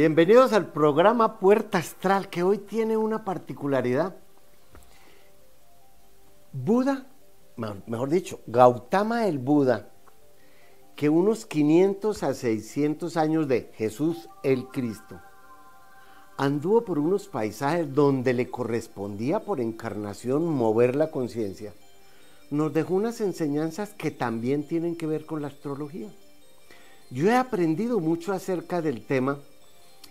Bienvenidos al programa Puerta Astral, que hoy tiene una particularidad. Buda, mejor dicho, Gautama el Buda, que unos 500 a 600 años de Jesús el Cristo, anduvo por unos paisajes donde le correspondía por encarnación mover la conciencia, nos dejó unas enseñanzas que también tienen que ver con la astrología. Yo he aprendido mucho acerca del tema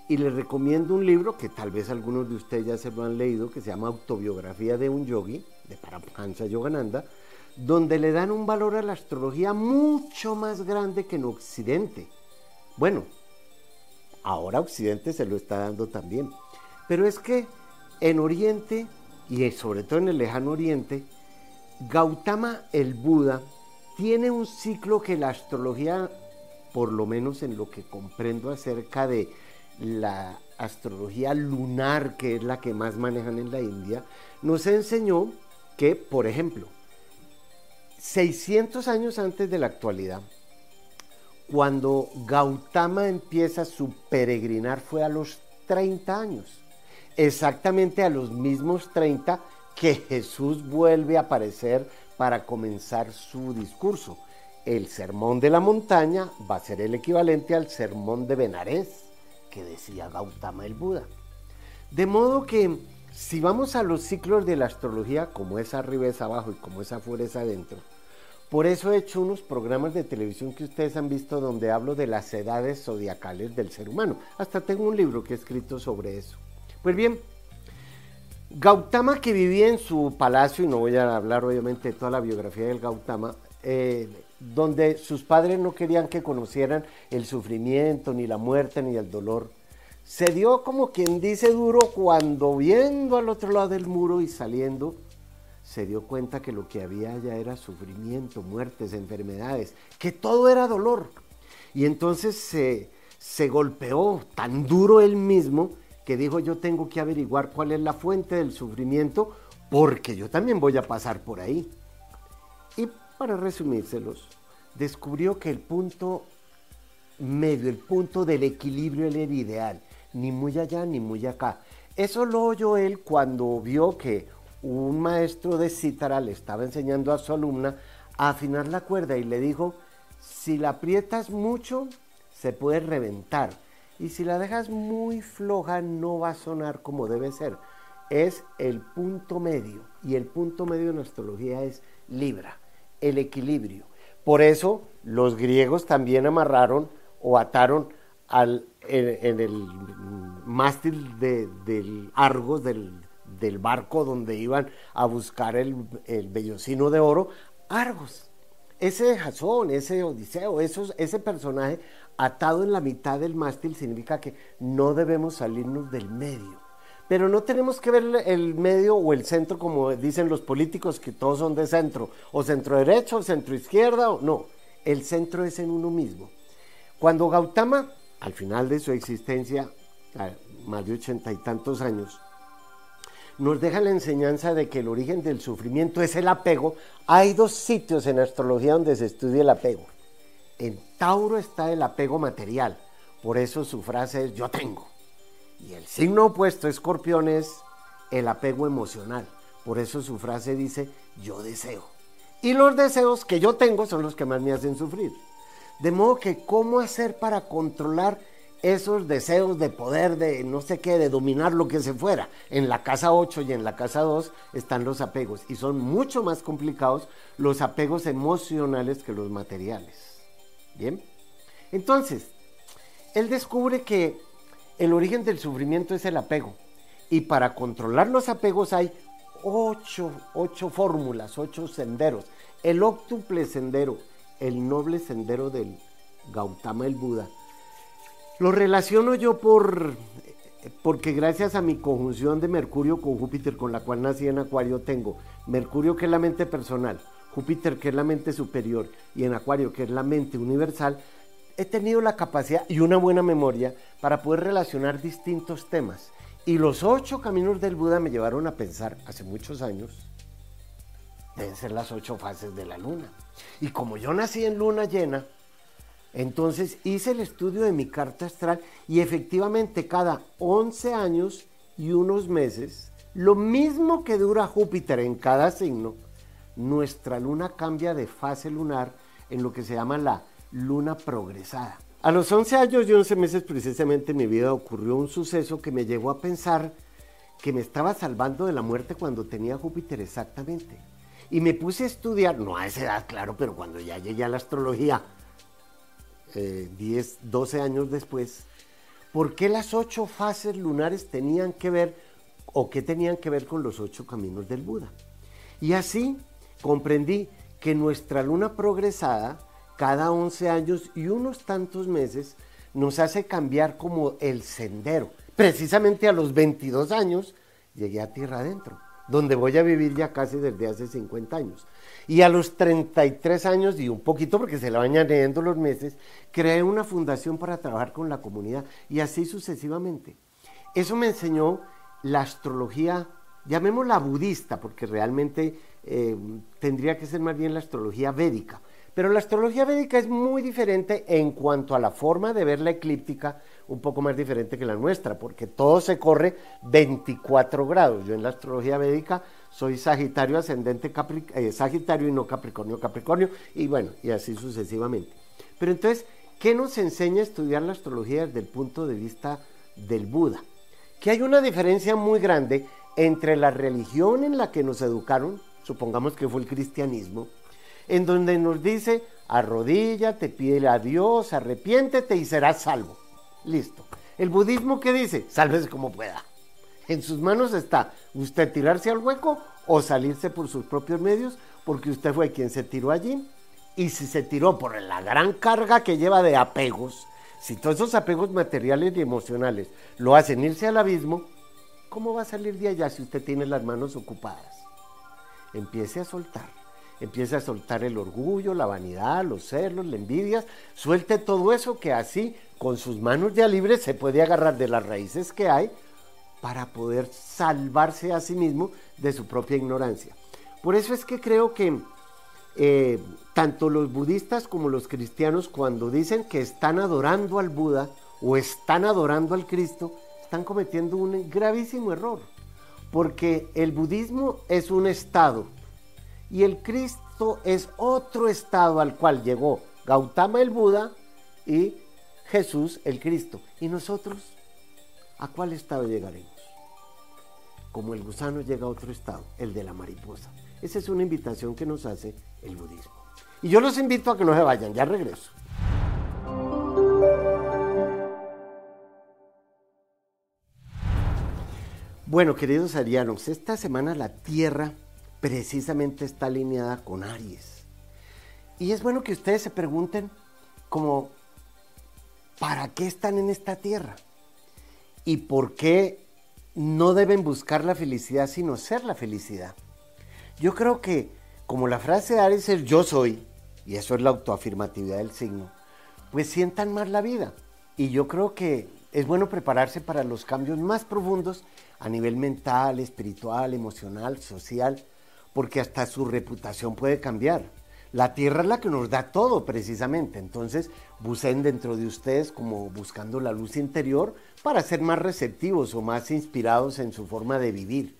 y les recomiendo un libro que tal vez algunos de ustedes ya se lo han leído, que se llama Autobiografía de un Yogi, de Paramahansa Yogananda, donde le dan un valor a la astrología mucho más grande que en Occidente. Bueno, ahora Occidente se lo está dando también, pero es que en Oriente y sobre todo en el lejano Oriente, Gautama el Buda tiene un ciclo que la astrología, por lo menos en lo que comprendo acerca de la astrología lunar, que es la que más manejan en la India, nos enseñó que, por ejemplo, 600 años antes de la actualidad, cuando Gautama empieza su peregrinar fue a los 30 años, exactamente a los mismos 30 que Jesús vuelve a aparecer para comenzar su discurso. El sermón de la montaña va a ser el equivalente al sermón de Benarés que decía Gautama el Buda. De modo que si vamos a los ciclos de la astrología, como es arriba es abajo y como es afuera es adentro, por eso he hecho unos programas de televisión que ustedes han visto donde hablo de las edades zodiacales del ser humano. Hasta tengo un libro que he escrito sobre eso. Pues bien, Gautama que vivía en su palacio, y no voy a hablar obviamente de toda la biografía del Gautama, eh, donde sus padres no querían que conocieran el sufrimiento, ni la muerte, ni el dolor. Se dio como quien dice duro cuando viendo al otro lado del muro y saliendo, se dio cuenta que lo que había allá era sufrimiento, muertes, enfermedades, que todo era dolor. Y entonces se, se golpeó tan duro él mismo que dijo yo tengo que averiguar cuál es la fuente del sufrimiento porque yo también voy a pasar por ahí. Para resumírselos, descubrió que el punto medio, el punto del equilibrio era el ideal, ni muy allá ni muy acá. Eso lo oyó él cuando vio que un maestro de cítara le estaba enseñando a su alumna a afinar la cuerda y le dijo, si la aprietas mucho, se puede reventar. Y si la dejas muy floja, no va a sonar como debe ser. Es el punto medio. Y el punto medio en astrología es Libra el equilibrio. Por eso los griegos también amarraron o ataron al, en, el mástil de, del Argos, del, barco donde iban a buscar el, el bellocino de oro, Argos. Ese Jasón, ese Odiseo, ese personaje atado en la mitad del mástil significa que no debemos salirnos del medio. Pero no tenemos que ver el medio o el centro como dicen los políticos, que todos son de centro, o centro derecho, o centro izquierda, o no. El centro es en uno mismo. Cuando Gautama, al final de su existencia, más de ochenta y tantos años, nos deja la enseñanza de que el origen del sufrimiento es el apego, hay dos sitios en astrología donde se estudia el apego. En Tauro está el apego material, por eso su frase es yo tengo. Y el signo opuesto, escorpión, es el apego emocional. Por eso su frase dice, yo deseo. Y los deseos que yo tengo son los que más me hacen sufrir. De modo que, ¿cómo hacer para controlar esos deseos de poder, de no sé qué, de dominar lo que se fuera? En la casa 8 y en la casa 2 están los apegos. Y son mucho más complicados los apegos emocionales que los materiales. Bien. Entonces, él descubre que el origen del sufrimiento es el apego. Y para controlar los apegos hay ocho, fórmulas, ocho senderos. El óctuple sendero, el noble sendero del Gautama el Buda. Lo relaciono yo por porque gracias a mi conjunción de Mercurio con Júpiter, con la cual nací en Acuario, tengo Mercurio que es la mente personal, Júpiter que es la mente superior y en Acuario que es la mente universal, he tenido la capacidad y una buena memoria para poder relacionar distintos temas. Y los ocho caminos del Buda me llevaron a pensar hace muchos años, deben ser las ocho fases de la luna. Y como yo nací en luna llena, Entonces hice el estudio de mi carta astral y efectivamente cada 11 años y unos meses, lo mismo que dura Júpiter en cada signo, nuestra luna cambia de fase lunar en lo que se llama la luna progresada. A los 11 años y 11 meses precisamente en mi vida ocurrió un suceso que me llevó a pensar que me estaba salvando de la muerte cuando tenía Júpiter exactamente. Y me puse a estudiar, no a esa edad, claro, pero cuando ya llegué a la astrología, 10, eh, 12 años después, ¿por qué las ocho fases lunares tenían que ver o qué tenían que ver con los ocho caminos del Buda? Y así comprendí que nuestra luna progresada, cada 11 años y unos tantos meses, nos hace cambiar como el sendero. Precisamente a los 22 años llegué a tierra adentro, donde voy a vivir ya casi desde hace 50 años. Y a los 33 años y un poquito, porque se le van añadiendo los meses, creé una fundación para trabajar con la comunidad y así sucesivamente. Eso me enseñó la astrología, llamémosla budista, porque realmente eh, tendría que ser más bien la astrología védica. Pero la astrología védica es muy diferente en cuanto a la forma de ver la eclíptica, un poco más diferente que la nuestra, porque todo se corre 24 grados. Yo en la astrología védica soy Sagitario ascendente eh, Sagitario y no Capricornio Capricornio y bueno, y así sucesivamente. Pero entonces, ¿qué nos enseña a estudiar la astrología desde el punto de vista del Buda? Que hay una diferencia muy grande entre la religión en la que nos educaron, supongamos que fue el cristianismo, en donde nos dice, arrodíllate, pídele a Dios, arrepiéntete y serás salvo. Listo. El budismo ¿qué dice, sálvese como pueda. En sus manos está usted tirarse al hueco o salirse por sus propios medios, porque usted fue quien se tiró allí. Y si se tiró por la gran carga que lleva de apegos, si todos esos apegos materiales y emocionales lo hacen irse al abismo, ¿cómo va a salir de allá si usted tiene las manos ocupadas? Empiece a soltar. Empiece a soltar el orgullo, la vanidad, los celos, la envidia. Suelte todo eso que así, con sus manos ya libres, se puede agarrar de las raíces que hay para poder salvarse a sí mismo de su propia ignorancia. Por eso es que creo que eh, tanto los budistas como los cristianos cuando dicen que están adorando al Buda o están adorando al Cristo, están cometiendo un gravísimo error, porque el budismo es un estado y el Cristo es otro estado al cual llegó Gautama el Buda y Jesús el Cristo. ¿Y nosotros? ¿A cuál estado llegaremos? Como el gusano llega a otro estado, el de la mariposa. Esa es una invitación que nos hace el budismo. Y yo los invito a que no se vayan, ya regreso. Bueno, queridos arianos, esta semana la Tierra precisamente está alineada con Aries. Y es bueno que ustedes se pregunten como, ¿para qué están en esta Tierra? y por qué no deben buscar la felicidad sino ser la felicidad. Yo creo que como la frase de Aries es yo soy, y eso es la autoafirmatividad del signo, pues sientan más la vida. Y yo creo que es bueno prepararse para los cambios más profundos a nivel mental, espiritual, emocional, social, porque hasta su reputación puede cambiar. La tierra es la que nos da todo precisamente, entonces busquen dentro de ustedes como buscando la luz interior para ser más receptivos o más inspirados en su forma de vivir.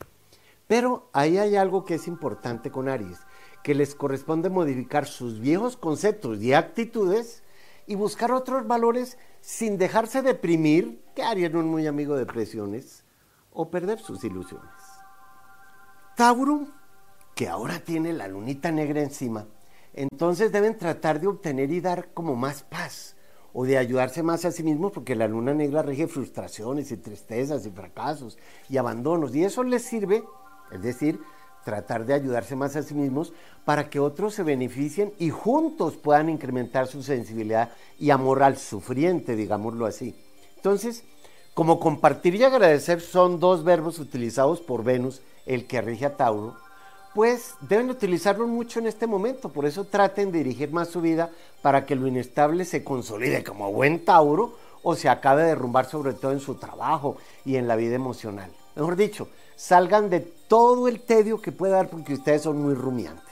Pero ahí hay algo que es importante con Aries, que les corresponde modificar sus viejos conceptos y actitudes y buscar otros valores sin dejarse deprimir, que Aries no es muy amigo de presiones, o perder sus ilusiones. Tauro, que ahora tiene la lunita negra encima, entonces deben tratar de obtener y dar como más paz o de ayudarse más a sí mismos porque la luna negra rige frustraciones y tristezas y fracasos y abandonos y eso les sirve, es decir, tratar de ayudarse más a sí mismos para que otros se beneficien y juntos puedan incrementar su sensibilidad y amor al sufriente, digámoslo así. Entonces, como compartir y agradecer son dos verbos utilizados por Venus, el que rige a Tauro, pues deben utilizarlo mucho en este momento. Por eso traten de dirigir más su vida para que lo inestable se consolide como buen Tauro o se acabe de derrumbar sobre todo en su trabajo y en la vida emocional. Mejor dicho, salgan de todo el tedio que pueda dar porque ustedes son muy rumiantes.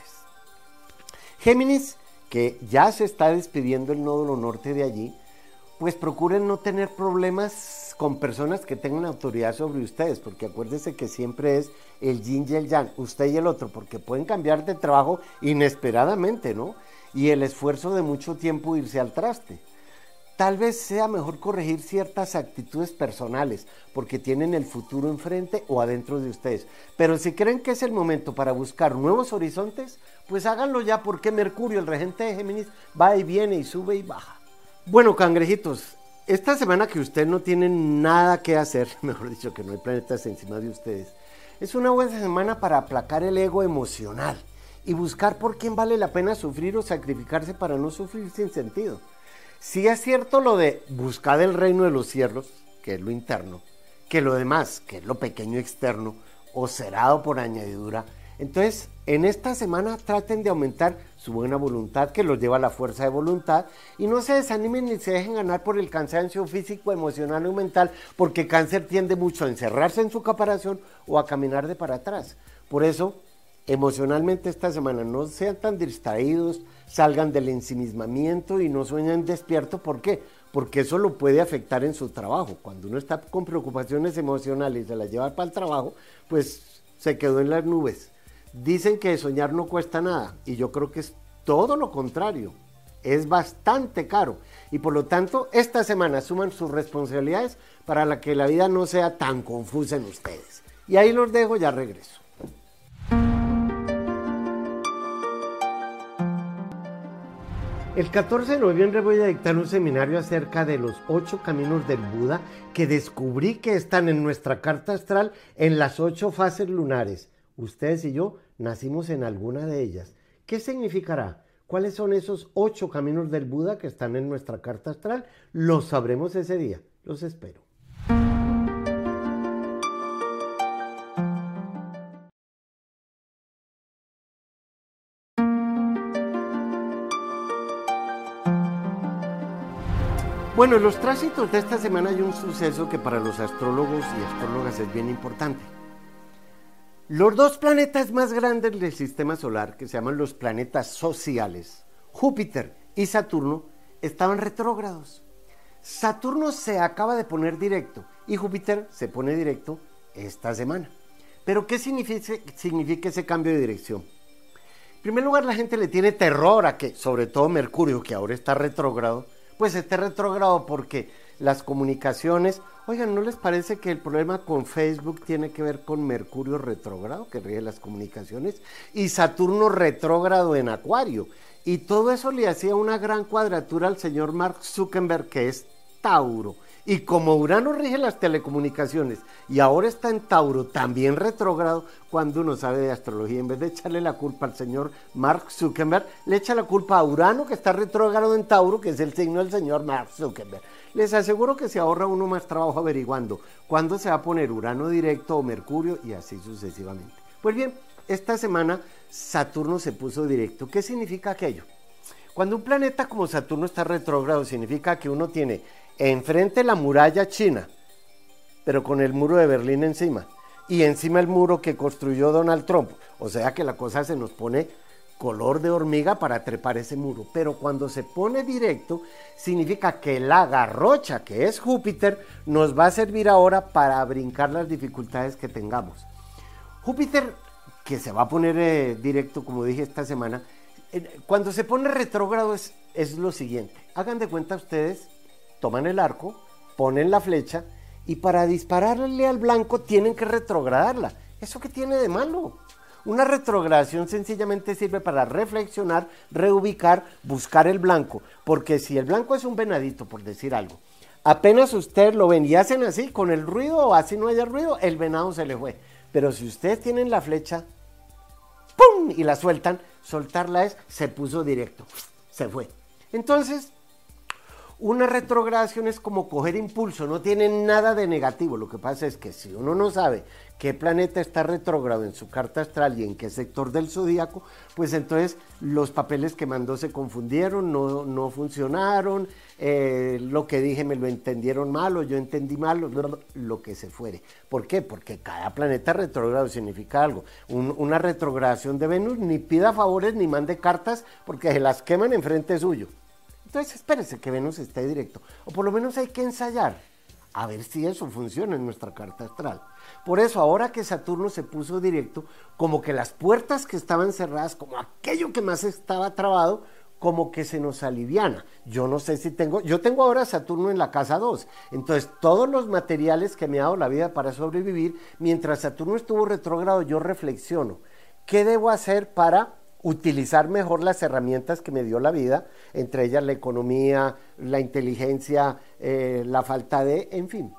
Géminis, que ya se está despidiendo el nódulo norte de allí, pues procuren no tener problemas con personas que tengan autoridad sobre ustedes, porque acuérdense que siempre es el yin y el yang, usted y el otro, porque pueden cambiar de trabajo inesperadamente, ¿no? Y el esfuerzo de mucho tiempo irse al traste. Tal vez sea mejor corregir ciertas actitudes personales, porque tienen el futuro enfrente o adentro de ustedes. Pero si creen que es el momento para buscar nuevos horizontes, pues háganlo ya, porque Mercurio, el regente de Géminis, va y viene y sube y baja. Bueno, cangrejitos, esta semana que usted no tiene nada que hacer, mejor dicho, que no hay planetas encima de ustedes, es una buena semana para aplacar el ego emocional y buscar por quién vale la pena sufrir o sacrificarse para no sufrir sin sentido. Si es cierto lo de buscar el reino de los cielos, que es lo interno, que lo demás, que es lo pequeño externo, o cerrado por añadidura. Entonces, en esta semana traten de aumentar su buena voluntad, que los lleva a la fuerza de voluntad, y no se desanimen ni se dejen ganar por el cansancio físico, emocional o mental, porque cáncer tiende mucho a encerrarse en su caparación o a caminar de para atrás. Por eso, emocionalmente esta semana no sean tan distraídos, salgan del ensimismamiento y no sueñen despierto. ¿Por qué? Porque eso lo puede afectar en su trabajo. Cuando uno está con preocupaciones emocionales y se las lleva para el trabajo, pues se quedó en las nubes. Dicen que soñar no cuesta nada y yo creo que es todo lo contrario. Es bastante caro y por lo tanto esta semana suman sus responsabilidades para que la vida no sea tan confusa en ustedes. Y ahí los dejo, ya regreso. El 14 de noviembre voy a dictar un seminario acerca de los ocho caminos del Buda que descubrí que están en nuestra carta astral en las ocho fases lunares. Ustedes y yo nacimos en alguna de ellas. ¿Qué significará? ¿Cuáles son esos ocho caminos del Buda que están en nuestra carta astral? Los sabremos ese día. Los espero. Bueno, en los tránsitos de esta semana hay un suceso que para los astrólogos y astrólogas es bien importante. Los dos planetas más grandes del sistema solar, que se llaman los planetas sociales, Júpiter y Saturno, estaban retrógrados. Saturno se acaba de poner directo y Júpiter se pone directo esta semana. Pero ¿qué significa, significa ese cambio de dirección? En primer lugar, la gente le tiene terror a que, sobre todo Mercurio, que ahora está retrógrado, pues esté retrógrado porque las comunicaciones, oigan, ¿no les parece que el problema con Facebook tiene que ver con Mercurio retrógrado, que rige las comunicaciones, y Saturno retrógrado en Acuario? Y todo eso le hacía una gran cuadratura al señor Mark Zuckerberg, que es Tauro. Y como Urano rige las telecomunicaciones y ahora está en Tauro, también retrógrado, cuando uno sabe de astrología, en vez de echarle la culpa al señor Mark Zuckerberg, le echa la culpa a Urano, que está retrógrado en Tauro, que es el signo del señor Mark Zuckerberg. Les aseguro que se ahorra uno más trabajo averiguando cuándo se va a poner Urano directo o Mercurio y así sucesivamente. Pues bien, esta semana Saturno se puso directo. ¿Qué significa aquello? Cuando un planeta como Saturno está retrógrado, significa que uno tiene enfrente la muralla china, pero con el muro de Berlín encima, y encima el muro que construyó Donald Trump. O sea que la cosa se nos pone color de hormiga para trepar ese muro. Pero cuando se pone directo, significa que la garrocha, que es Júpiter, nos va a servir ahora para brincar las dificultades que tengamos. Júpiter, que se va a poner eh, directo, como dije esta semana, cuando se pone retrógrado es, es lo siguiente. Hagan de cuenta ustedes toman el arco, ponen la flecha y para dispararle al blanco tienen que retrogradarla. ¿Eso qué tiene de malo? Una retrogradación sencillamente sirve para reflexionar, reubicar, buscar el blanco. Porque si el blanco es un venadito, por decir algo, apenas usted lo ven y hacen así, con el ruido o así no haya ruido, el venado se le fue. Pero si ustedes tienen la flecha, ¡pum! y la sueltan, soltarla es, se puso directo, se fue. Entonces, Una retrogradación es como coger impulso, no tiene nada de negativo. Lo que pasa es que si uno no sabe qué planeta está retrógrado en su carta astral y en qué sector del zodíaco, pues entonces los papeles que mandó se confundieron, no, no funcionaron, eh, lo que dije me lo entendieron mal o yo entendí mal, lo que se fuere. ¿Por qué? Porque cada planeta retrógrado significa algo. una retrogradación de Venus ni pida favores ni mande cartas porque se las queman enfrente suyo. Entonces espérese que Venus esté directo. O por lo menos hay que ensayar a ver si eso funciona en nuestra carta astral. Por eso, ahora que Saturno se puso directo, como que las puertas que estaban cerradas, como aquello que más estaba trabado, como que se nos aliviana. Yo no sé si tengo, yo tengo ahora Saturno en la casa 2, entonces todos los materiales que me ha dado la vida para sobrevivir, mientras Saturno estuvo retrógrado, yo reflexiono, ¿qué debo hacer para utilizar mejor las herramientas que me dio la vida, entre ellas la economía, la inteligencia, eh, la falta de, en fin.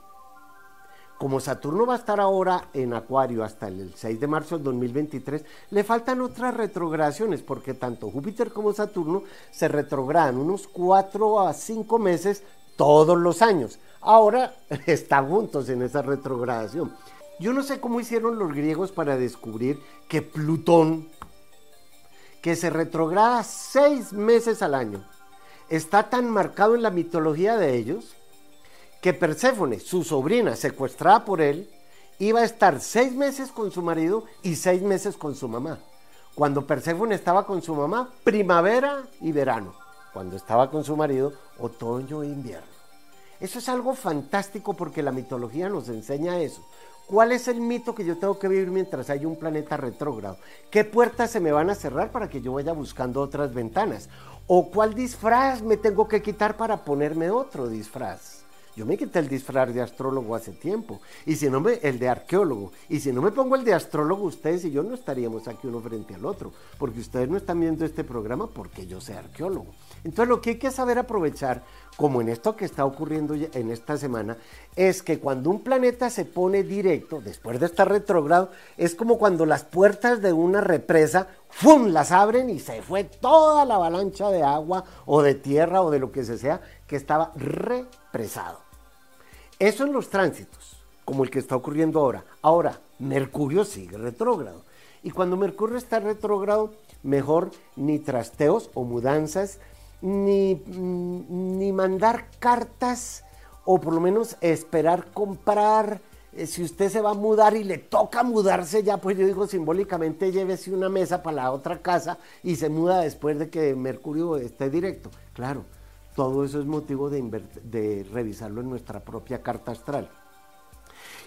Como Saturno va a estar ahora en Acuario hasta el 6 de marzo del 2023, le faltan otras retrogradaciones, porque tanto Júpiter como Saturno se retrogradan unos 4 a 5 meses todos los años. Ahora están juntos en esa retrogradación. Yo no sé cómo hicieron los griegos para descubrir que Plutón, que se retrograda seis meses al año, está tan marcado en la mitología de ellos que Perséfone, su sobrina secuestrada por él, iba a estar seis meses con su marido y seis meses con su mamá. Cuando Perséfone estaba con su mamá, primavera y verano. Cuando estaba con su marido, otoño e invierno. Eso es algo fantástico porque la mitología nos enseña eso. ¿Cuál es el mito que yo tengo que vivir mientras hay un planeta retrógrado? ¿Qué puertas se me van a cerrar para que yo vaya buscando otras ventanas? ¿O cuál disfraz me tengo que quitar para ponerme otro disfraz? Yo me quité el disfraz de astrólogo hace tiempo, y si no me, el de arqueólogo, y si no me pongo el de astrólogo, ustedes y yo no estaríamos aquí uno frente al otro, porque ustedes no están viendo este programa porque yo soy arqueólogo. Entonces lo que hay que saber aprovechar, como en esto que está ocurriendo en esta semana, es que cuando un planeta se pone directo, después de estar retrógrado, es como cuando las puertas de una represa, ¡fum!, las abren y se fue toda la avalancha de agua o de tierra o de lo que sea que estaba represado. Eso en los tránsitos, como el que está ocurriendo ahora. Ahora, Mercurio sigue retrógrado. Y cuando Mercurio está retrógrado, mejor ni trasteos o mudanzas, ni, ni mandar cartas o por lo menos esperar comprar. Eh, si usted se va a mudar y le toca mudarse ya, pues yo digo simbólicamente llévese una mesa para la otra casa y se muda después de que Mercurio esté directo. Claro, todo eso es motivo de, de revisarlo en nuestra propia carta astral.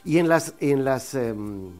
Y en las, en las em,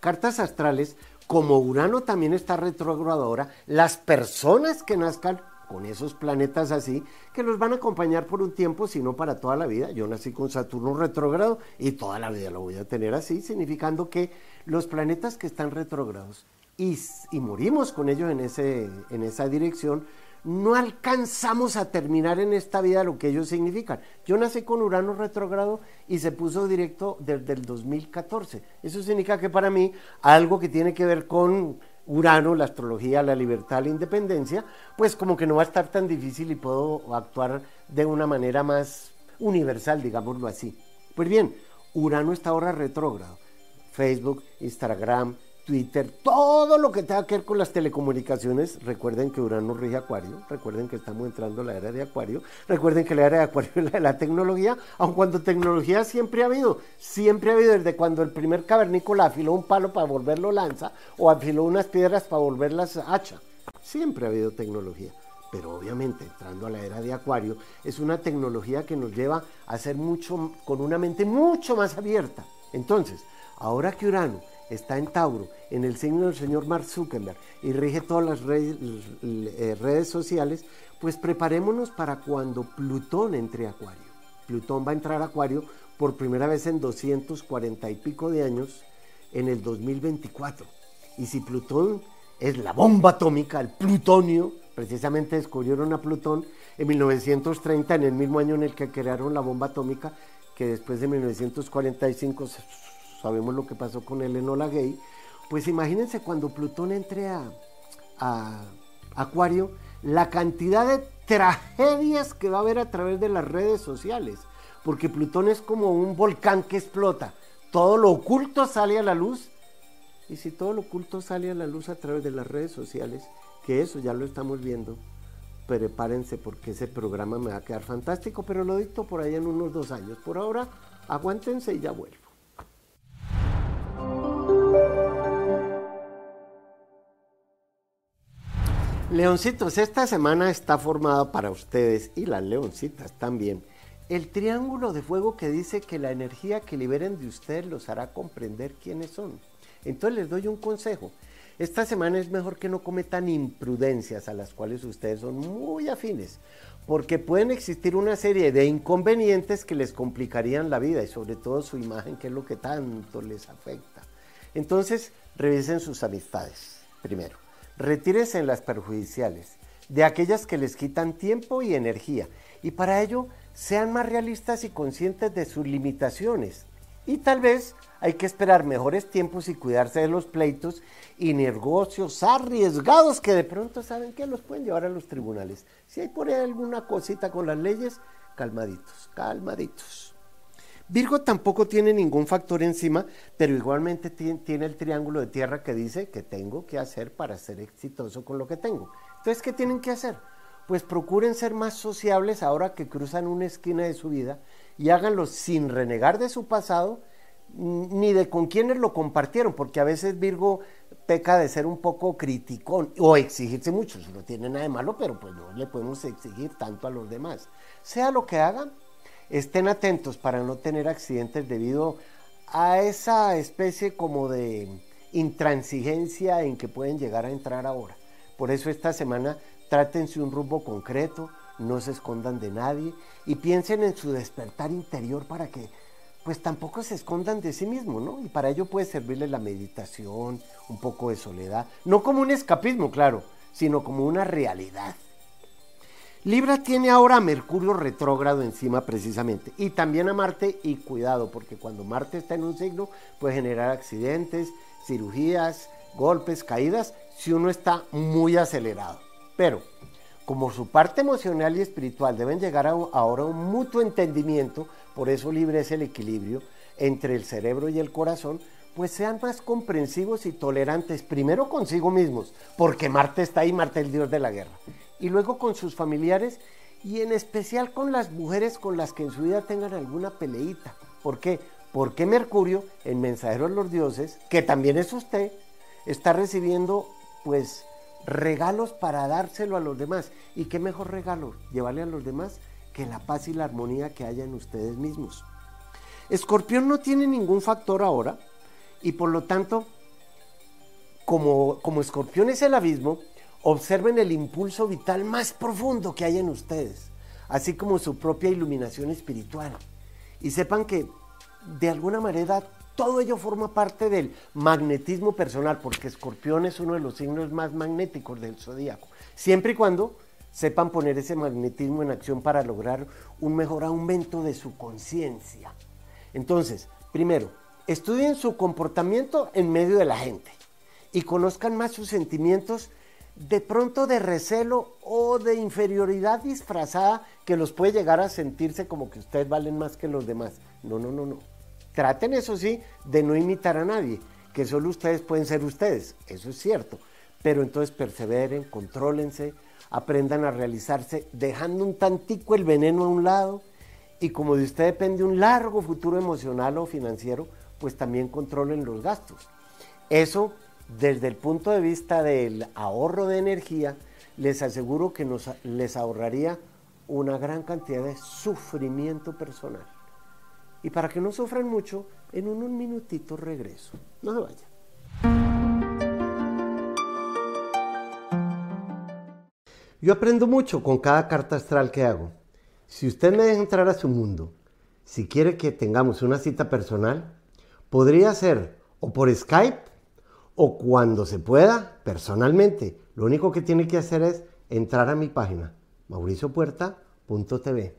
cartas astrales, como Urano también está retrógrado ahora, las personas que nazcan con esos planetas así, que los van a acompañar por un tiempo, sino para toda la vida. Yo nací con Saturno retrógrado y toda la vida lo voy a tener así, significando que los planetas que están retrógrados y, y morimos con ellos en, ese, en esa dirección, no alcanzamos a terminar en esta vida lo que ellos significan. Yo nací con Urano retrógrado y se puso directo desde el 2014. Eso significa que para mí algo que tiene que ver con Urano, la astrología, la libertad, la independencia, pues como que no va a estar tan difícil y puedo actuar de una manera más universal, digámoslo así. Pues bien, Urano está ahora retrógrado. Facebook, Instagram, Twitter, todo lo que tenga que ver con las telecomunicaciones. Recuerden que Urano rige Acuario, recuerden que estamos entrando a la era de Acuario, recuerden que la era de Acuario es la de la tecnología, aun cuando tecnología siempre ha habido, siempre ha habido desde cuando el primer cavernícola afiló un palo para volverlo lanza o afiló unas piedras para volverlas hacha. Siempre ha habido tecnología. Pero obviamente, entrando a la era de Acuario, es una tecnología que nos lleva a ser mucho, con una mente mucho más abierta. Entonces, ahora que Urano está en Tauro, en el signo del señor Mark Zuckerberg y rige todas las eh, redes, sociales, pues preparémonos para cuando Plutón entre a Acuario. Plutón va a entrar a Acuario por primera vez en 240 y pico de años en el 2024. Y si Plutón es la bomba atómica, el plutonio, precisamente descubrieron a Plutón en 1930, en el mismo año en el que crearon la bomba atómica, que después de 1945 sabemos lo que pasó con el Enola Gay, pues imagínense cuando Plutón entre a, Acuario, la cantidad de tragedias que va a haber a través de las redes sociales, porque Plutón es como un volcán que explota, todo lo oculto sale a la luz, y si todo lo oculto sale a la luz a través de las redes sociales, que eso ya lo estamos viendo, prepárense porque ese programa me va a quedar fantástico, pero lo dicto por ahí en unos dos años. Por ahora, aguántense y ya vuelvo. Leoncitos, esta semana está formada para ustedes y las leoncitas también el triángulo de fuego que dice que la energía que liberen de ustedes los hará comprender quiénes son. Entonces les doy un consejo. Esta semana es mejor que no cometan imprudencias a las cuales ustedes son muy afines, porque pueden existir una serie de inconvenientes que les complicarían la vida y sobre todo su imagen, que es lo que tanto les afecta. Entonces, revisen sus amistades, primero. Retírense en las perjudiciales, de aquellas que les quitan tiempo y energía. Y para ello, sean más realistas y conscientes de sus limitaciones. Y tal vez hay que esperar mejores tiempos y cuidarse de los pleitos y negocios arriesgados que de pronto saben que los pueden llevar a los tribunales. Si hay por ahí alguna cosita con las leyes, calmaditos, calmaditos. Virgo tampoco tiene ningún factor encima, pero igualmente tiene el triángulo de tierra que dice que tengo que hacer para ser exitoso con lo que tengo. Entonces, ¿qué tienen que hacer? Pues procuren ser más sociables ahora que cruzan una esquina de su vida y háganlo sin renegar de su pasado ni de con quienes lo compartieron, porque a veces Virgo peca de ser un poco criticón o exigirse mucho, eso no tiene nada de malo, pero pues no le podemos exigir tanto a los demás. Sea lo que hagan, estén atentos para no tener accidentes debido a esa especie como de intransigencia en que pueden llegar a entrar ahora. Por eso esta semana trátense un rumbo concreto, no se escondan de nadie y piensen en su despertar interior para que pues tampoco se escondan de sí mismos, ¿no? Y para ello puede servirles la meditación, un poco de soledad, no como un escapismo, claro, sino como una realidad. Libra tiene ahora a Mercurio retrógrado encima precisamente y también a Marte y cuidado porque cuando Marte está en un signo puede generar accidentes, cirugías, golpes, caídas si uno está muy acelerado. Pero como su parte emocional y espiritual deben llegar a, ahora a un mutuo entendimiento, por eso libre es el equilibrio entre el cerebro y el corazón, pues sean más comprensivos y tolerantes, primero consigo mismos, porque Marte está ahí, Marte el dios de la guerra, y luego con sus familiares y en especial con las mujeres con las que en su vida tengan alguna peleita. ¿Por qué? Porque Mercurio, el mensajero de los dioses, que también es usted, está recibiendo pues regalos para dárselo a los demás. ¿Y qué mejor regalo llevarle a los demás que la paz y la armonía que haya en ustedes mismos? Escorpión no tiene ningún factor ahora y por lo tanto, como, como escorpión es el abismo, observen el impulso vital más profundo que hay en ustedes, así como su propia iluminación espiritual. Y sepan que de alguna manera todo ello forma parte del magnetismo personal, porque Escorpión es uno de los signos más magnéticos del zodíaco. Siempre y cuando sepan poner ese magnetismo en acción para lograr un mejor aumento de su conciencia. Entonces, primero, estudien su comportamiento en medio de la gente y conozcan más sus sentimientos de pronto de recelo o de inferioridad disfrazada que los puede llegar a sentirse como que ustedes valen más que los demás. No, no, no, no. Traten, eso sí, de no imitar a nadie, que solo ustedes pueden ser ustedes, eso es cierto. Pero entonces perseveren, contrólense, aprendan a realizarse, dejando un tantico el veneno a un lado. Y como de usted depende un largo futuro emocional o financiero, pues también controlen los gastos. Eso, desde el punto de vista del ahorro de energía, les aseguro que nos, les ahorraría una gran cantidad de sufrimiento personal. Y para que no sufran mucho, en unos minutitos regreso. No se vaya. Yo aprendo mucho con cada carta astral que hago. Si usted me deja entrar a su mundo, si quiere que tengamos una cita personal, podría ser o por Skype o cuando se pueda, personalmente. Lo único que tiene que hacer es entrar a mi página, mauriciopuerta.tv.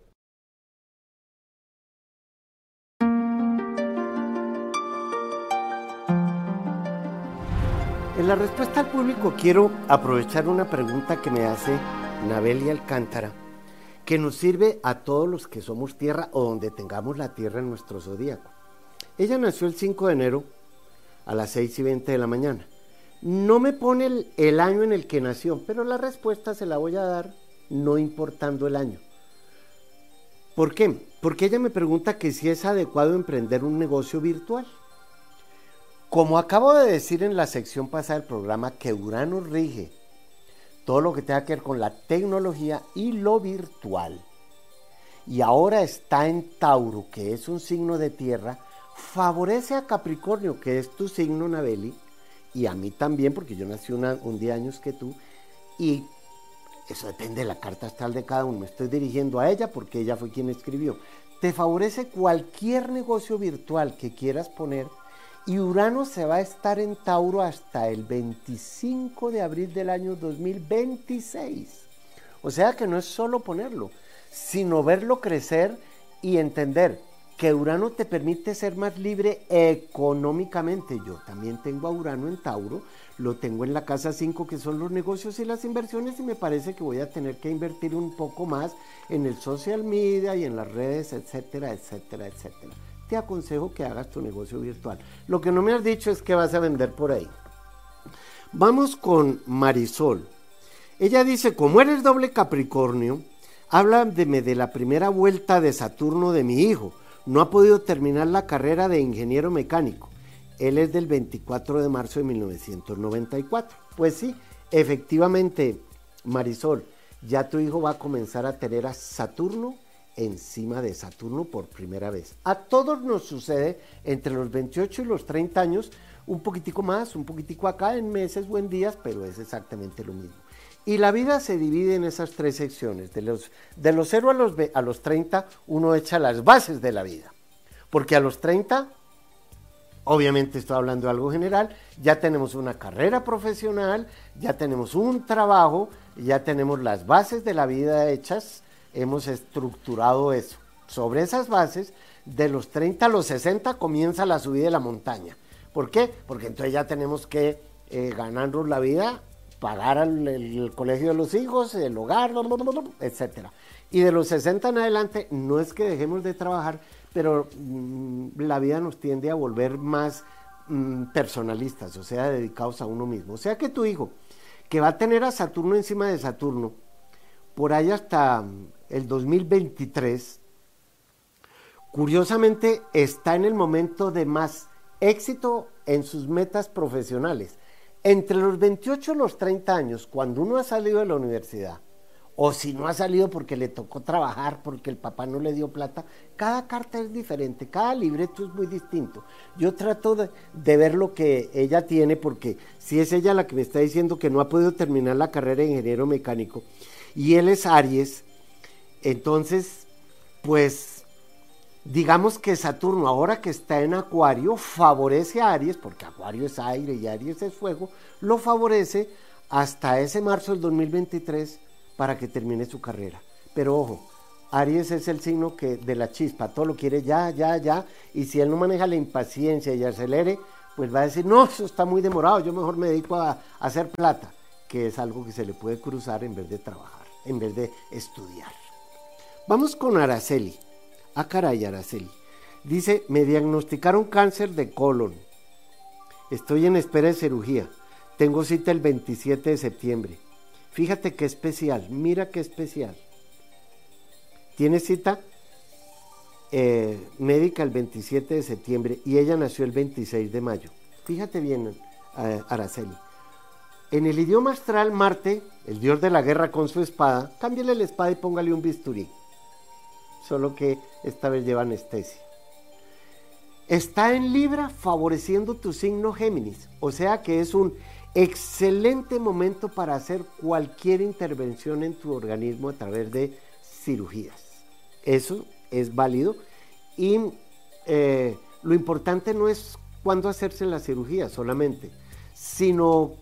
En la respuesta al público quiero aprovechar una pregunta que me hace Nabelia Alcántara que nos sirve a todos los que somos tierra o donde tengamos la tierra en nuestro zodíaco. Ella nació el 5 de enero a las 6 y 20 de la mañana. No me pone el, el año en el que nació, pero la respuesta se la voy a dar no importando el año. ¿Por qué? Porque ella me pregunta que si es adecuado emprender un negocio virtual. Como acabo de decir en la sección pasada del programa, que Urano rige todo lo que tenga que ver con la tecnología y lo virtual, y ahora está en Tauro, que es un signo de tierra, favorece a Capricornio, que es tu signo, Nabeli, y a mí también, porque yo nací un día años que tú, y eso depende de la carta astral de cada uno. Me estoy dirigiendo a ella porque ella fue quien escribió. Te favorece cualquier negocio virtual que quieras poner y Urano se va a estar en Tauro hasta el 25 de abril del año 2026. O sea que no es solo ponerlo, sino verlo crecer y entender que Urano te permite ser más libre económicamente. Yo también tengo a Urano en Tauro, lo tengo en la casa 5 que son los negocios y las inversiones y me parece que voy a tener que invertir un poco más en el social media y en las redes, etcétera, etcétera, etcétera. Te aconsejo que hagas tu negocio virtual. Lo que no me has dicho es que vas a vender por ahí. Vamos con Marisol. Ella dice, como eres doble Capricornio, háblame de la primera vuelta de Saturno de mi hijo no ha podido terminar la carrera de ingeniero mecánico. Él es del 24 de marzo de 1994. Pues sí, efectivamente, Marisol, ya tu hijo va a comenzar a tener a Saturno encima de Saturno por primera vez. A todos nos sucede entre los 28 y los 30 años, un poquitico más, un poquitico acá, en meses o en días, pero es exactamente lo mismo. Y la vida se divide en esas tres secciones. De los, de los 0 a los, a los 30 uno echa las bases de la vida. Porque a los 30, obviamente estoy hablando de algo general, ya tenemos una carrera profesional, ya tenemos un trabajo, ya tenemos las bases de la vida hechas, hemos estructurado eso. Sobre esas bases, de los 30 a los 60 comienza la subida de la montaña. ¿Por qué? Porque entonces ya tenemos que eh, ganarnos la vida pagar el, colegio de los hijos, el hogar, etcétera. Y de los 60 en adelante, no es que dejemos de trabajar, pero mm, la vida nos tiende a volver más mm, personalistas, o sea, dedicados a uno mismo. O sea que tu hijo, que va a tener a Saturno encima de Saturno, por ahí hasta el 2023, curiosamente está en el momento de más éxito en sus metas profesionales. Entre los 28 y los 30 años, cuando uno ha salido de la universidad, o si no ha salido porque le tocó trabajar, porque el papá no le dio plata, cada carta es diferente, cada libreto es muy distinto. Yo trato de, ver lo que ella tiene, porque si es ella la que me está diciendo que no ha podido terminar la carrera de ingeniero mecánico, y él es Aries, entonces, pues digamos que Saturno, ahora que está en Acuario, favorece a Aries, porque Acuario es aire y Aries es fuego, lo favorece hasta ese marzo del 2023 para que termine su carrera. Pero ojo, Aries es el signo que de la chispa, todo lo quiere ya, ya, ya, y si él no maneja la impaciencia y acelere, pues va a decir, no, eso está muy demorado, yo mejor me dedico a, a hacer plata, que es algo que se le puede cruzar en vez de trabajar, en vez de estudiar. Vamos con Araceli. Ah, caray, Araceli. Dice, me diagnosticaron cáncer de colon. Estoy en espera de cirugía. Tengo cita el 27 de septiembre. Fíjate qué especial, mira qué especial. Tiene cita eh, médica el 27 de septiembre y ella nació el 26 de mayo. Fíjate bien, eh, Araceli. En el idioma astral, Marte, el dios de la guerra con su espada, cámbiale la espada y póngale un bisturí solo que esta vez lleva anestesia. Está en Libra favoreciendo tu signo Géminis, o sea que es un excelente momento para hacer cualquier intervención en tu organismo a través de cirugías. Eso es válido y eh, lo importante no es cuándo hacerse la cirugía solamente, sino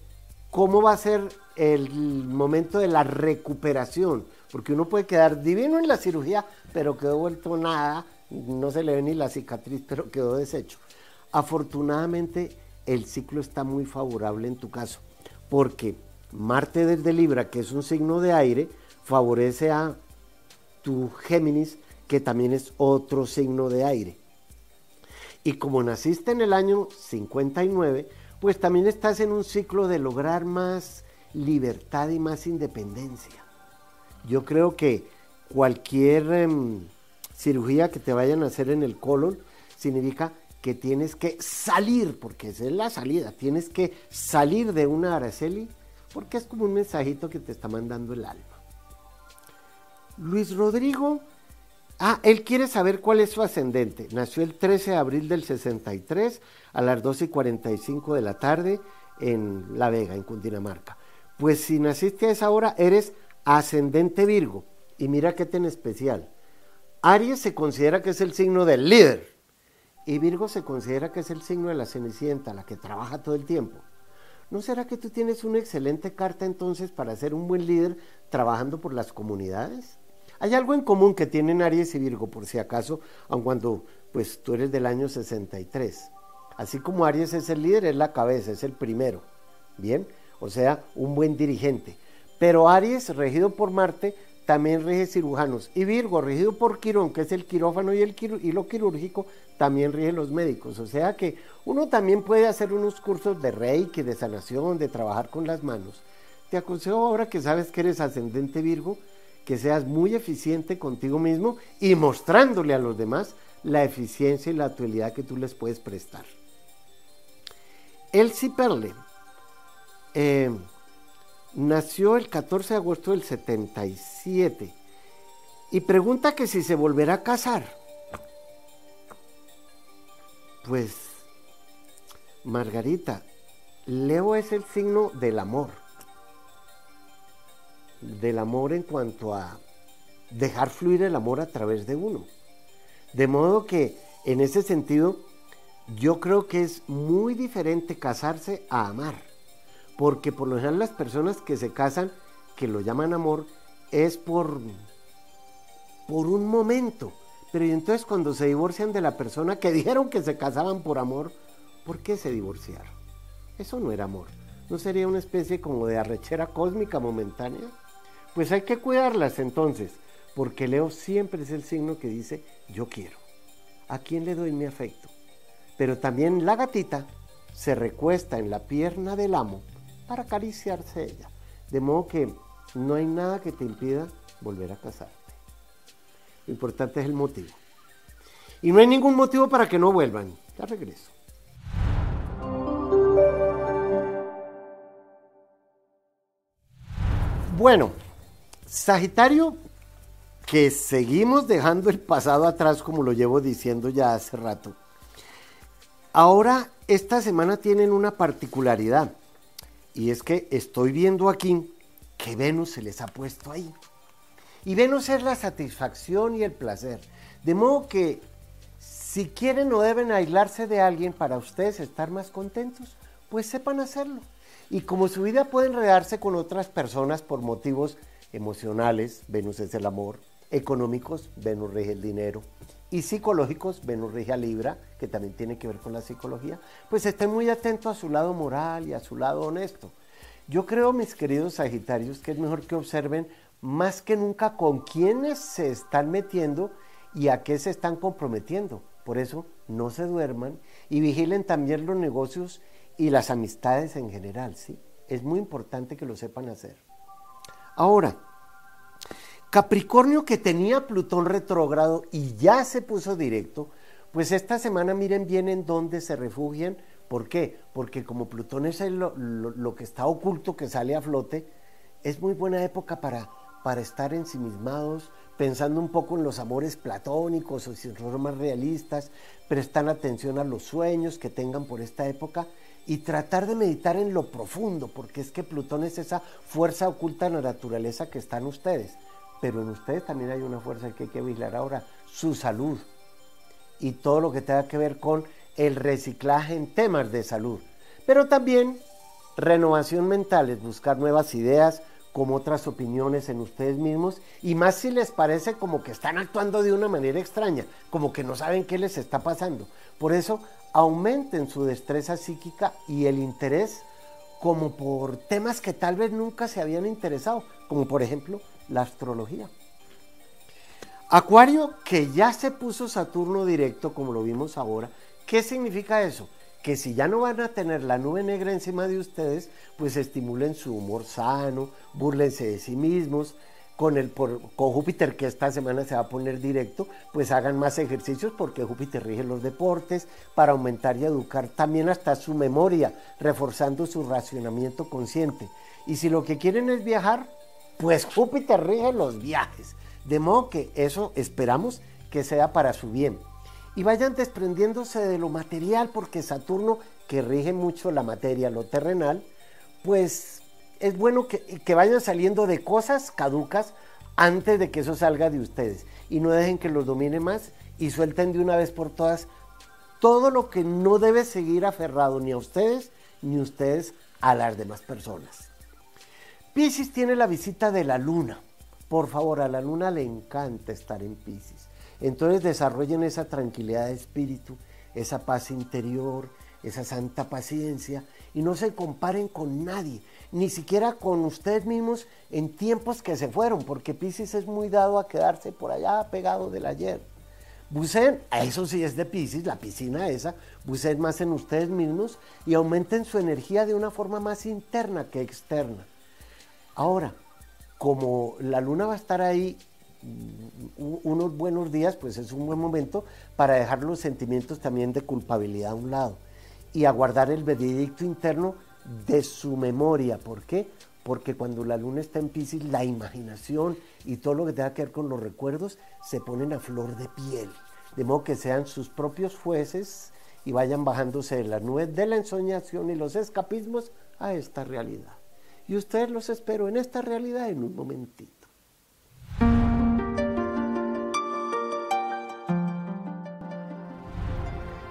cómo va a ser el momento de la recuperación porque uno puede quedar divino en la cirugía, pero quedó vuelto nada, no se le ve ni la cicatriz, pero quedó deshecho. Afortunadamente, el ciclo está muy favorable en tu caso, porque Marte desde Libra, que es un signo de aire, favorece a tu Géminis, que también es otro signo de aire. Y como naciste en el año 59, pues también estás en un ciclo de lograr más libertad y más independencia. Yo creo que cualquier em, cirugía que te vayan a hacer en el colon significa que tienes que salir, porque esa es la salida, tienes que salir de una Araceli, porque es como un mensajito que te está mandando el alma. Luis Rodrigo, ah, él quiere saber cuál es su ascendente. Nació el 13 de abril del 63 a las 12 y 45 de la tarde en La Vega, en Cundinamarca. Pues si naciste a esa hora, eres ascendente Virgo. Y mira qué tan especial. Aries se considera que es el signo del líder. Y Virgo se considera que es el signo de la cenicienta, la que trabaja todo el tiempo. ¿No será que tú tienes una excelente carta entonces para ser un buen líder trabajando por las comunidades? Hay algo en común que tienen Aries y Virgo, por si acaso, aun cuando pues tú eres del año 63. Así como Aries es el líder, es la cabeza, es el primero. Bien, o sea, un buen dirigente. Pero Aries, regido por Marte, también rige cirujanos. Y Virgo, regido por Quirón, que es el quirófano y, el lo quirúrgico, también rige los médicos. O sea que uno también puede hacer unos cursos de reiki, de sanación, de trabajar con las manos. Te aconsejo ahora que sabes que eres ascendente Virgo, que seas muy eficiente contigo mismo y mostrándole a los demás la eficiencia y la actualidad que tú les puedes prestar. Elsie Perle. Eh, nació el 14 de agosto del 77 y pregunta que si se volverá a casar. Pues, Margarita, Leo es el signo del amor. Del amor en cuanto a dejar fluir el amor a través de uno. De modo que, en ese sentido, yo creo que es muy diferente casarse a amar porque por lo general las personas que se casan, que lo llaman amor, es por, por un momento. Pero y entonces cuando se divorcian de la persona que dijeron que se casaban por amor, ¿por qué se divorciaron? Eso no era amor. ¿No sería una especie como de arrechera cósmica momentánea? Pues hay que cuidarlas entonces, porque Leo siempre es el signo que dice yo quiero. ¿A quién le doy mi afecto? Pero también la gatita se recuesta en la pierna del amo para acariciarse ella. De modo que no hay nada que te impida volver a casarte. Lo importante es el motivo. Y no hay ningún motivo para que no vuelvan. Ya regreso. Bueno, Sagitario, que seguimos dejando el pasado atrás como lo llevo diciendo ya hace rato. Ahora, esta semana tienen una particularidad. Y es que estoy viendo aquí que Venus se les ha puesto ahí. Y Venus es la satisfacción y el placer. De modo que si quieren o deben aislarse de alguien para ustedes estar más contentos, pues sepan hacerlo. Y como su vida puede enredarse con otras personas por motivos emocionales, Venus es el amor, económicos, Venus rige el dinero, y psicológicos, Venus rige a Libra, que también tiene que ver con la psicología, pues estén muy atentos a su lado moral y a su lado honesto. Yo creo, mis queridos Sagitarios, que es mejor que observen más que nunca con quiénes se están metiendo y a qué se están comprometiendo. Por eso, no se duerman y vigilen también los negocios y las amistades en general, ¿sí? Es muy importante que lo sepan hacer. Ahora, Capricornio que tenía Plutón retrógrado y ya se puso directo, pues esta semana miren bien en dónde se refugian. ¿Por qué? Porque como Plutón es lo, que está oculto, que sale a flote, es muy buena época para, para estar ensimismados, pensando un poco en los amores platónicos o si son más realistas, prestar atención a los sueños que tengan por esta época y tratar de meditar en lo profundo, porque es que Plutón es esa fuerza oculta en la naturaleza que está en ustedes pero en ustedes también hay una fuerza que hay que vigilar ahora, su salud y todo lo que tenga que ver con el reciclaje en temas de salud. Pero también renovación mental, es buscar nuevas ideas, como otras opiniones en ustedes mismos, y más si les parece como que están actuando de una manera extraña, como que no saben qué les está pasando. Por eso, aumenten su destreza psíquica y el interés como por temas que tal vez nunca se habían interesado, como por ejemplo la astrología. Acuario que ya se puso Saturno directo, como lo vimos ahora, ¿qué significa eso? Que si ya no van a tener la nube negra encima de ustedes, pues estimulen su humor sano, burlense de sí mismos, con, el, con Júpiter que esta semana se va a poner directo, pues hagan más ejercicios porque Júpiter rige los deportes para aumentar y educar también hasta su memoria, reforzando su racionamiento consciente. Y si lo que quieren es viajar, pues Júpiter rige los viajes. De modo que eso esperamos que sea para su bien. Y vayan desprendiéndose de lo material porque Saturno, que rige mucho la materia, lo terrenal, pues es bueno que, vayan saliendo de cosas caducas antes de que eso salga de ustedes. Y no dejen que los domine más y suelten de una vez por todas todo lo que no debe seguir aferrado ni a ustedes ni ustedes a las demás personas. Pisces tiene la visita de la luna. Por favor, a la luna le encanta estar en Pisces. Entonces desarrollen esa tranquilidad de espíritu, esa paz interior, esa santa paciencia y no se comparen con nadie ni siquiera con ustedes mismos en tiempos que se fueron, porque Pisces es muy dado a quedarse por allá pegado del ayer. Bucen, eso sí es de Pisces, la piscina esa, bucen más en ustedes mismos y aumenten su energía de una forma más interna que externa. Ahora, como la luna va a estar ahí mm, unos buenos días, pues es un buen momento para dejar los sentimientos también de culpabilidad a un lado y aguardar el veredicto interno de su memoria. ¿Por qué? Porque cuando la luna está en Pisces, la imaginación y todo lo que tenga que ver con los recuerdos se ponen a flor de piel. De modo que sean sus propios jueces y vayan bajándose de la nube de la ensoñación y los escapismos a esta realidad. Y ustedes los espero en esta realidad en un momentito.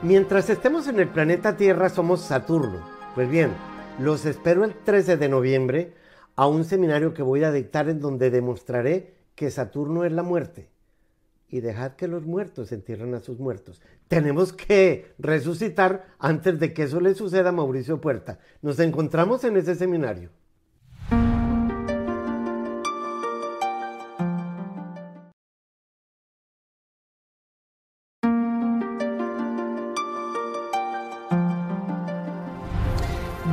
Mientras estemos en el planeta Tierra somos Saturno. Pues bien, los espero el 13 de noviembre a un seminario que voy a dictar en donde demostraré que Saturno es la muerte. Y dejad que los muertos entierren a sus muertos. Tenemos que resucitar antes de que eso le suceda a Mauricio Puerta. Nos encontramos en ese seminario.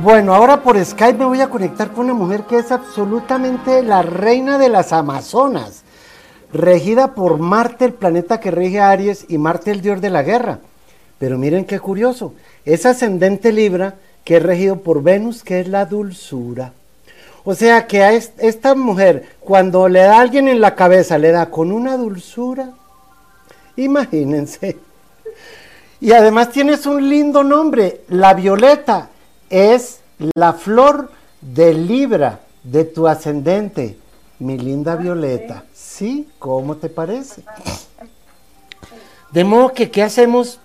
Bueno, ahora por Skype me voy a conectar con una mujer que es absolutamente la reina de las Amazonas, regida por Marte, el planeta que rige a Aries, y Marte, el dios de la guerra. Pero miren qué curioso, es ascendente Libra que es regido por Venus, que es la dulzura. O sea que a esta mujer, cuando le da a alguien en la cabeza, le da con una dulzura. Imagínense. Y además tienes un lindo nombre, la Violeta es la flor de Libra de tu ascendente, mi linda ah, Violeta. ¿Sí? ¿Cómo te parece? De modo que, ¿qué hacemos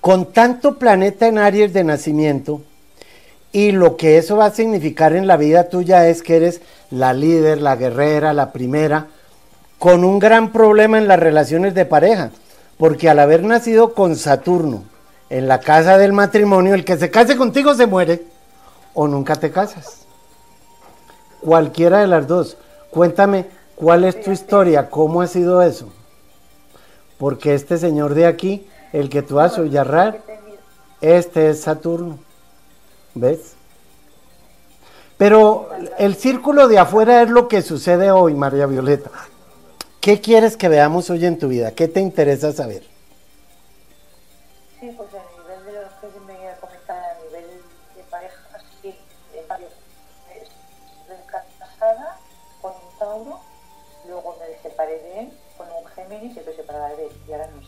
con tanto planeta en Aries de nacimiento? Y lo que eso va a significar en la vida tuya es que eres la líder, la guerrera, la primera, con un gran problema en las relaciones de pareja, porque al haber nacido con Saturno, en la casa del matrimonio, el que se case contigo se muere o nunca te casas. Cualquiera de las dos. Cuéntame cuál es tu historia, cómo ha sido eso. Porque este señor de aquí, el que tú has oído este es Saturno. ¿Ves? Pero el círculo de afuera es lo que sucede hoy, María Violeta. ¿Qué quieres que veamos hoy en tu vida? ¿Qué te interesa saber? Sí,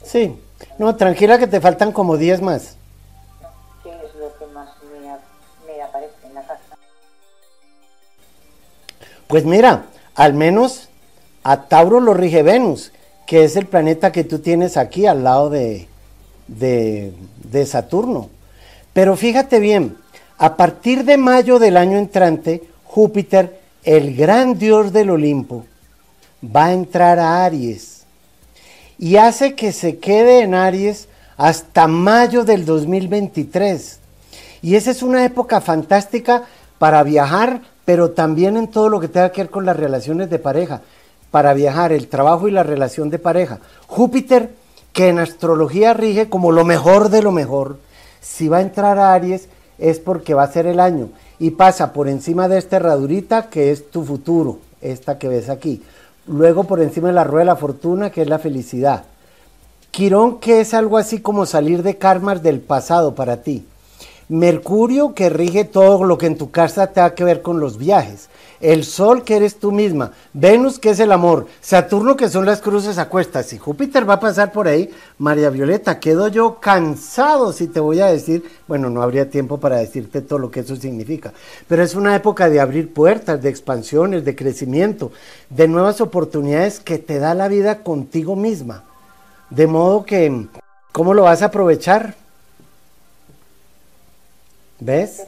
Sí, no, tranquila que te faltan como 10 más. ¿Qué es lo que más me, me aparece en la casa? Pues mira, al menos a Tauro lo rige Venus, que es el planeta que tú tienes aquí al lado de, de, Saturno. Pero fíjate bien, a partir de mayo del año entrante, Júpiter, el gran dios del Olimpo, va a entrar a Aries y hace que se quede en Aries hasta mayo del 2023. Y esa es una época fantástica para viajar, pero también en todo lo que tenga que ver con las relaciones de pareja. para viajar, el trabajo y la relación de pareja. Júpiter, que en astrología rige como lo mejor de lo mejor, si va a entrar a Aries es porque va a ser el año y pasa por encima de esta herradurita que es tu futuro, esta que ves aquí. Luego por encima de la rueda de la fortuna que es la felicidad. Quirón que es algo así como salir de karmas del pasado para ti. Mercurio que rige todo lo que en tu casa tenga que ver con los viajes. El Sol que eres tú misma. Venus que es el amor. Saturno que son las cruces a cuestas. Y Júpiter va a pasar por ahí. María Violeta, quedo yo cansado si te voy a decir. Bueno, no habría tiempo para decirte todo lo que eso significa. Pero es una época de abrir puertas, de expansiones, de crecimiento, de nuevas oportunidades que te da la vida contigo misma. De modo que, ¿cómo lo vas a aprovechar? ¿Ves?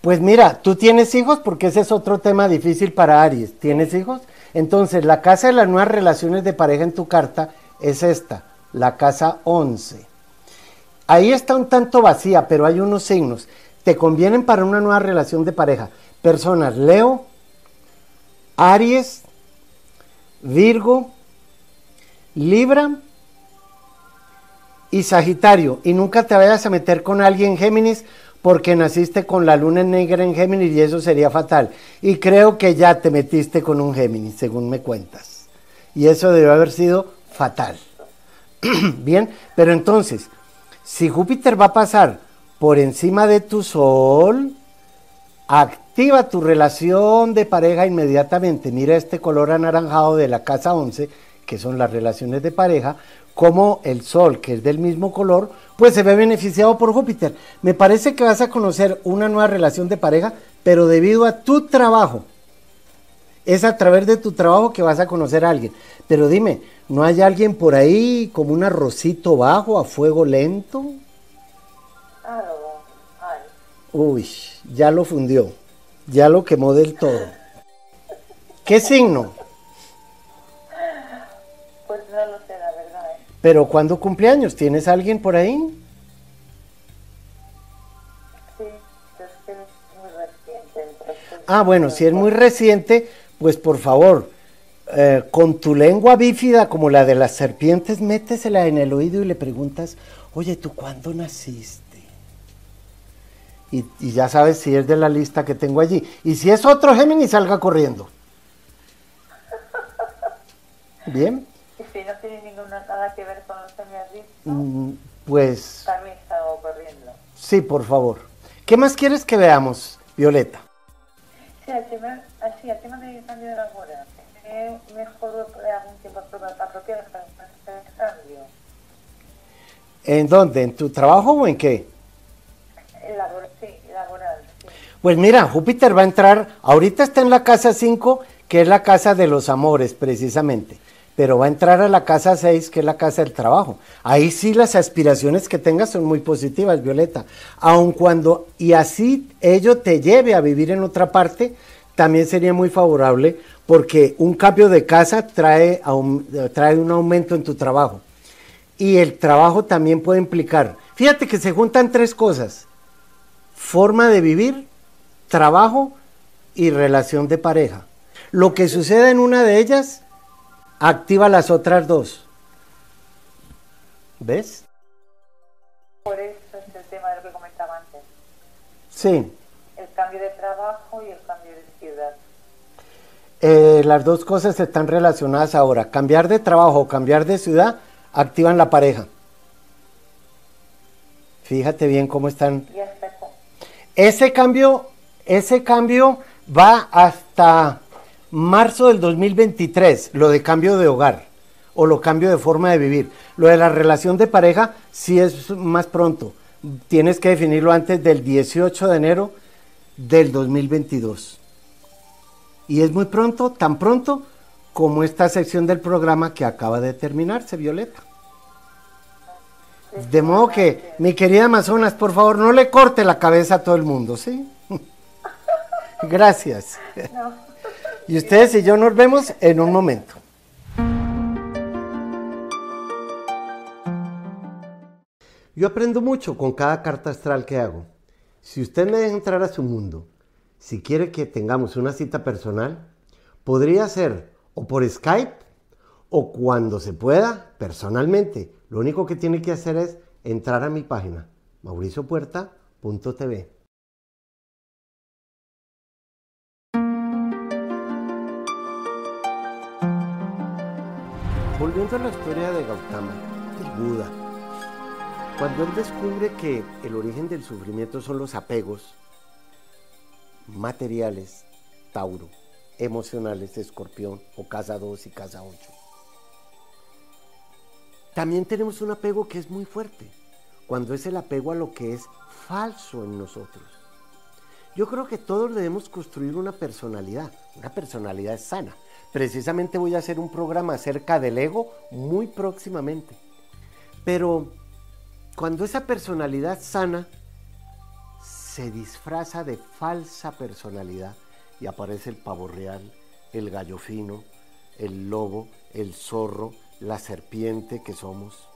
Pues mira, tú tienes hijos porque ese es otro tema difícil para Aries. ¿Tienes hijos? Entonces, la casa de las nuevas relaciones de pareja en tu carta es esta, la casa 11. Ahí está un tanto vacía, pero hay unos signos. Te convienen para una nueva relación de pareja. Personas Leo, Aries, Virgo, Libra y Sagitario. Y nunca te vayas a meter con alguien Géminis porque naciste con la luna negra en Géminis y eso sería fatal. Y creo que ya te metiste con un Géminis, según me cuentas. Y eso debe haber sido fatal. Bien, pero entonces, si Júpiter va a pasar por encima de tu Sol, activa tu relación de pareja inmediatamente. Mira este color anaranjado de la casa 11 que son las relaciones de pareja, como el Sol, que es del mismo color, pues se ve beneficiado por Júpiter. Me parece que vas a conocer una nueva relación de pareja, pero debido a tu trabajo. Es a través de tu trabajo que vas a conocer a alguien. Pero dime, ¿no hay alguien por ahí como un arrocito bajo, a fuego lento? Uy, ya lo fundió, ya lo quemó del todo. ¿Qué signo? Pero ¿cuándo cumpleaños? ¿Tienes alguien por ahí? Sí, es que es muy reciente. Ah, bueno, si es muy reciente, pues por favor, eh, con tu lengua bífida como la de las serpientes, métesela en el oído y le preguntas, oye, ¿tú cuándo naciste? Y, y, ya sabes si es de la lista que tengo allí. Y si es otro Géminis, salga corriendo. Bien no tiene ninguna, nada que ver con los que me has dicho, mm, pues... También está ocurriendo. Sí, por favor. ¿Qué más quieres que veamos, Violeta? Sí, el tema, así, el tema del cambio de la hora. ¿Es mejor algún tiempo apropiado para hacer el cambio? ¿En dónde? ¿En tu trabajo o en qué? Labor, sí, laboral. Sí. Pues mira, Júpiter va a entrar, ahorita está en la casa 5, que es la casa de los amores, precisamente pero va a entrar a la casa 6, que es la casa del trabajo. Ahí sí las aspiraciones que tengas son muy positivas, Violeta. Aun cuando, y así ello te lleve a vivir en otra parte, también sería muy favorable porque un cambio de casa trae, trae un aumento en tu trabajo. Y el trabajo también puede implicar, fíjate que se juntan tres cosas, forma de vivir, trabajo y relación de pareja. Lo que suceda en una de ellas activa las otras dos. ¿Ves? Por eso es el tema de lo que comentaba antes. Sí. El cambio de trabajo y el cambio de ciudad. Eh, las dos cosas están relacionadas ahora. Cambiar de trabajo o cambiar de ciudad activan la pareja. Fíjate bien cómo están. Ese cambio, ese cambio va hasta marzo del 2023, lo de cambio de hogar o lo cambio de forma de vivir. Lo de la relación de pareja sí es más pronto. Tienes que definirlo antes del 18 de enero del 2022. Y es muy pronto, tan pronto como esta sección del programa que acaba de terminarse, Violeta. De modo que, mi querida Amazonas, por favor, no le corte la cabeza a todo el mundo, ¿sí? Gracias. Y ustedes y yo nos vemos en un momento. Yo aprendo mucho con cada carta astral que hago. Si usted me deja entrar a su mundo, si quiere que tengamos una cita personal, Podría ser o por Skype o cuando se pueda personalmente. Lo único que tiene que hacer es entrar a mi página mauriciopuerta.tv. Volviendo a la historia de Gautama, el Buda, cuando él descubre que el origen del sufrimiento son los apegos materiales, Tauro, emocionales, Escorpión, o Casa 2 y Casa 8. También tenemos un apego que es muy fuerte, cuando es el apego a lo que es falso en nosotros. Yo creo que todos debemos construir una personalidad, una personalidad sana. Precisamente voy a hacer un programa acerca del ego muy próximamente. Pero cuando esa personalidad sana se disfraza de falsa personalidad y aparece el pavo real, el gallo fino, el lobo, el zorro, la serpiente que somos,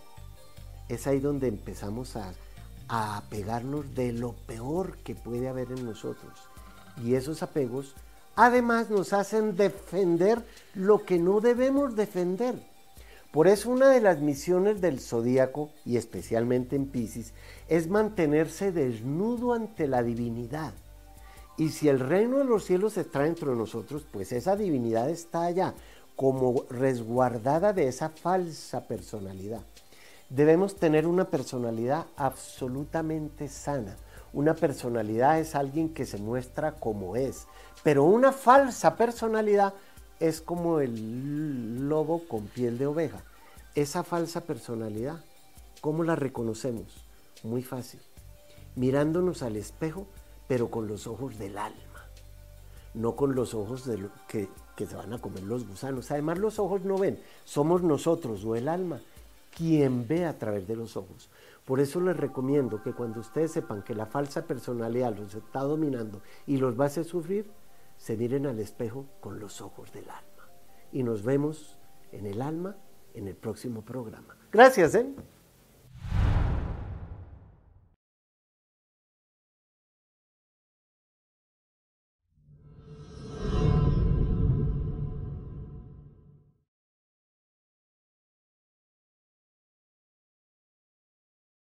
es ahí donde empezamos a, a apegarnos de lo peor que puede haber en nosotros. Y esos apegos además nos hacen defender lo que no debemos defender. Por eso una de las misiones del zodíaco, y especialmente en Pisces, es mantenerse desnudo ante la divinidad. Y si el reino de los cielos está dentro de nosotros, pues esa divinidad está allá, como resguardada de esa falsa personalidad. Debemos tener una personalidad absolutamente sana. Una personalidad es alguien que se muestra como es, pero una falsa personalidad es como el lobo con piel de oveja. Esa falsa personalidad, ¿cómo la reconocemos? Muy fácil. Mirándonos al espejo, pero con los ojos del alma, no con los ojos que, que se van a comer los gusanos. Además, los ojos no ven, somos nosotros o el alma quien ve a través de los ojos. Por eso les recomiendo que cuando ustedes sepan que la falsa personalidad los está dominando y los va a hacer sufrir, se miren al espejo con los ojos del alma. Y nos vemos en el alma en el próximo programa. Gracias, ¿eh?